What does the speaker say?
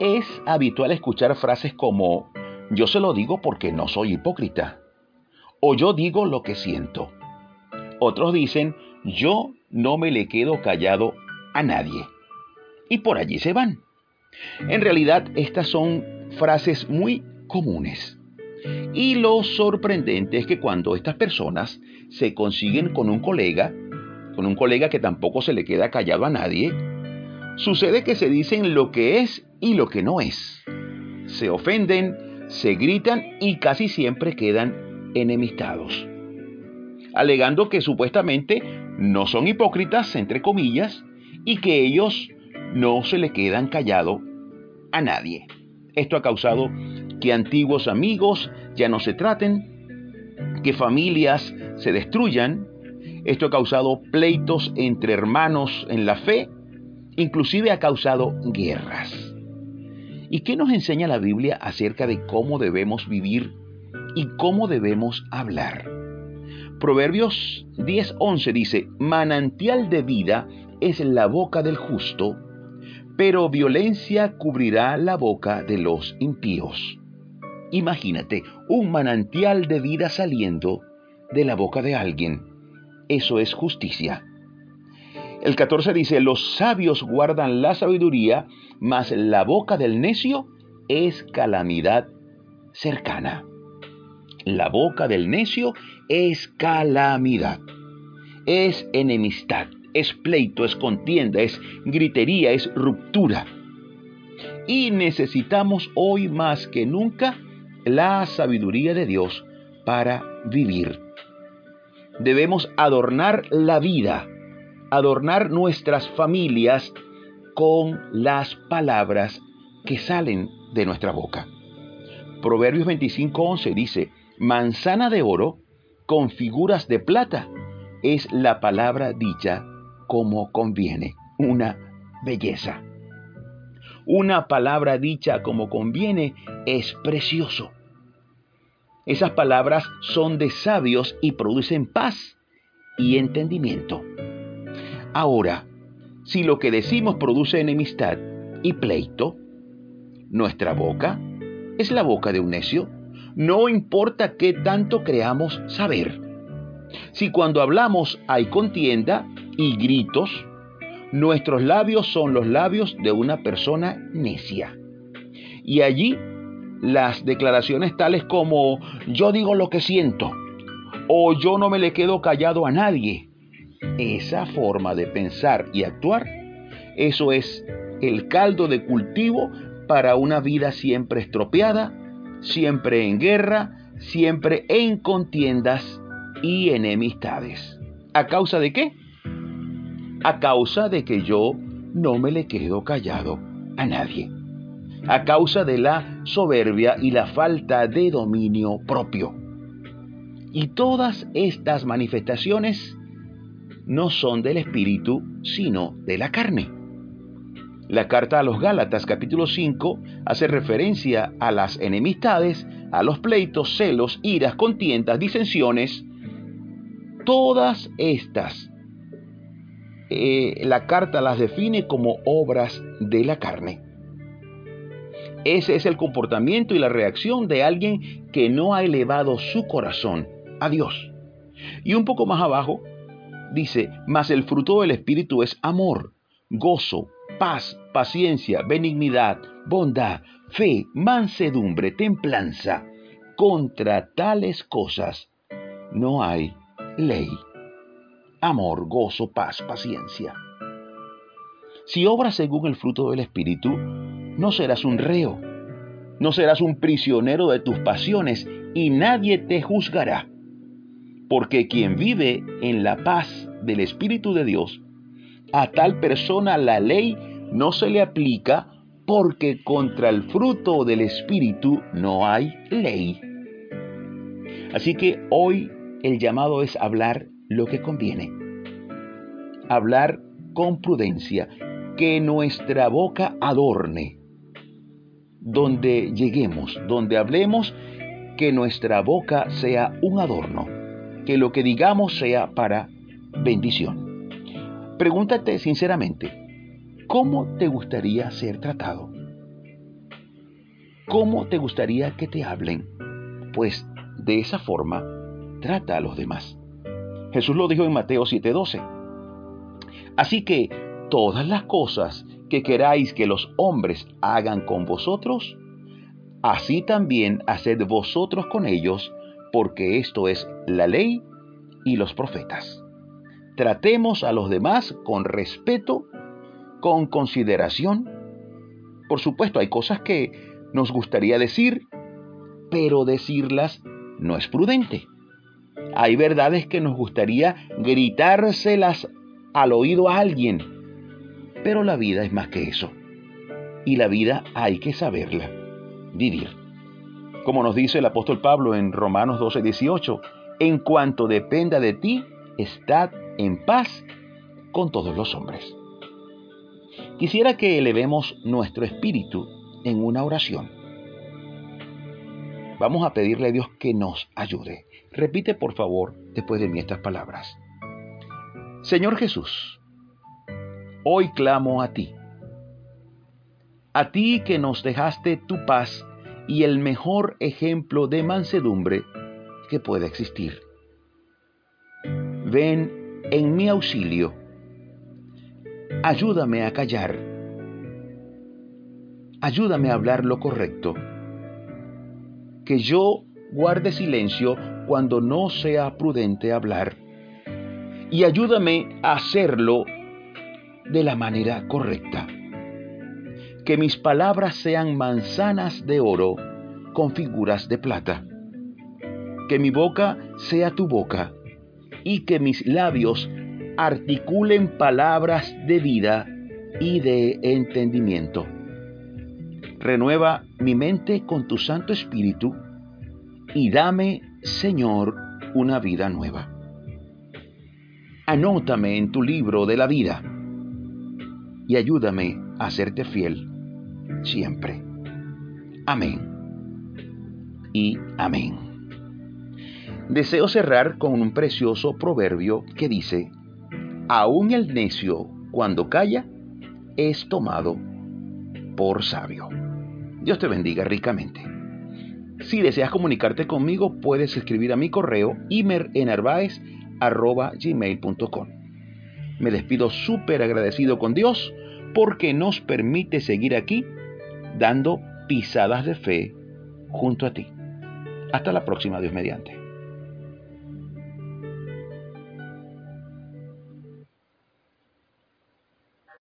Es habitual escuchar frases como yo se lo digo porque no soy hipócrita o yo digo lo que siento. Otros dicen yo no me le quedo callado a nadie. Y por allí se van. En realidad estas son frases muy comunes. Y lo sorprendente es que cuando estas personas se consiguen con un colega, con un colega que tampoco se le queda callado a nadie, sucede que se dicen lo que es y lo que no es. Se ofenden, se gritan y casi siempre quedan enemistados. Alegando que supuestamente no son hipócritas, entre comillas, y que ellos no se le quedan callado a nadie. Esto ha causado que antiguos amigos ya no se traten, que familias se destruyan. Esto ha causado pleitos entre hermanos en la fe, inclusive ha causado guerras. ¿Y qué nos enseña la Biblia acerca de cómo debemos vivir y cómo debemos hablar? Proverbios 10:11 dice, manantial de vida es la boca del justo, pero violencia cubrirá la boca de los impíos. Imagínate un manantial de vida saliendo de la boca de alguien. Eso es justicia. El 14 dice, los sabios guardan la sabiduría, mas la boca del necio es calamidad cercana. La boca del necio es calamidad, es enemistad, es pleito, es contienda, es gritería, es ruptura. Y necesitamos hoy más que nunca la sabiduría de Dios para vivir. Debemos adornar la vida, adornar nuestras familias con las palabras que salen de nuestra boca. Proverbios 25:11 dice, manzana de oro con figuras de plata es la palabra dicha como conviene, una belleza. Una palabra dicha como conviene es precioso. Esas palabras son de sabios y producen paz y entendimiento. Ahora, si lo que decimos produce enemistad y pleito, nuestra boca es la boca de un necio. No importa qué tanto creamos saber. Si cuando hablamos hay contienda y gritos, nuestros labios son los labios de una persona necia. Y allí las declaraciones tales como yo digo lo que siento o yo no me le quedo callado a nadie. Esa forma de pensar y actuar, eso es el caldo de cultivo para una vida siempre estropeada, siempre en guerra, siempre en contiendas y enemistades. ¿A causa de qué? A causa de que yo no me le quedo callado a nadie. A causa de la soberbia y la falta de dominio propio. Y todas estas manifestaciones no son del espíritu, sino de la carne. La carta a los Gálatas capítulo 5 hace referencia a las enemistades, a los pleitos, celos, iras, contiendas, disensiones, Todas estas, eh, la carta las define como obras de la carne. Ese es el comportamiento y la reacción de alguien que no ha elevado su corazón a Dios. Y un poco más abajo dice, mas el fruto del Espíritu es amor, gozo, paz, paciencia, benignidad, bondad, fe, mansedumbre, templanza. Contra tales cosas no hay ley, amor, gozo, paz, paciencia. Si obras según el fruto del Espíritu, no serás un reo, no serás un prisionero de tus pasiones y nadie te juzgará. Porque quien vive en la paz del Espíritu de Dios, a tal persona la ley no se le aplica porque contra el fruto del Espíritu no hay ley. Así que hoy el llamado es hablar lo que conviene. Hablar con prudencia, que nuestra boca adorne. Donde lleguemos, donde hablemos, que nuestra boca sea un adorno, que lo que digamos sea para bendición. Pregúntate sinceramente, ¿cómo te gustaría ser tratado? ¿Cómo te gustaría que te hablen? Pues de esa forma trata a los demás. Jesús lo dijo en Mateo 7:12. Así que todas las cosas que queráis que los hombres hagan con vosotros, así también haced vosotros con ellos, porque esto es la ley y los profetas. Tratemos a los demás con respeto, con consideración. Por supuesto, hay cosas que nos gustaría decir, pero decirlas no es prudente. Hay verdades que nos gustaría gritárselas al oído a alguien, pero la vida es más que eso. Y la vida hay que saberla vivir. Como nos dice el apóstol Pablo en Romanos 12, 18, en cuanto dependa de ti, estad en paz con todos los hombres. Quisiera que elevemos nuestro espíritu en una oración. Vamos a pedirle a Dios que nos ayude. Repite por favor después de mí estas palabras. Señor Jesús, hoy clamo a ti. A ti que nos dejaste tu paz y el mejor ejemplo de mansedumbre que pueda existir. Ven en mi auxilio. Ayúdame a callar. Ayúdame a hablar lo correcto. Que yo guarde silencio cuando no sea prudente hablar. Y ayúdame a hacerlo de la manera correcta. Que mis palabras sean manzanas de oro con figuras de plata. Que mi boca sea tu boca y que mis labios articulen palabras de vida y de entendimiento. Renueva mi mente con tu Santo Espíritu y dame, Señor, una vida nueva. Anótame en tu libro de la vida y ayúdame a serte fiel siempre. Amén y amén. Deseo cerrar con un precioso proverbio que dice, aún el necio cuando calla es tomado por sabio. Dios te bendiga ricamente. Si deseas comunicarte conmigo, puedes escribir a mi correo imerenarvaez.gmail.com Me despido súper agradecido con Dios porque nos permite seguir aquí dando pisadas de fe junto a ti. Hasta la próxima, Dios mediante.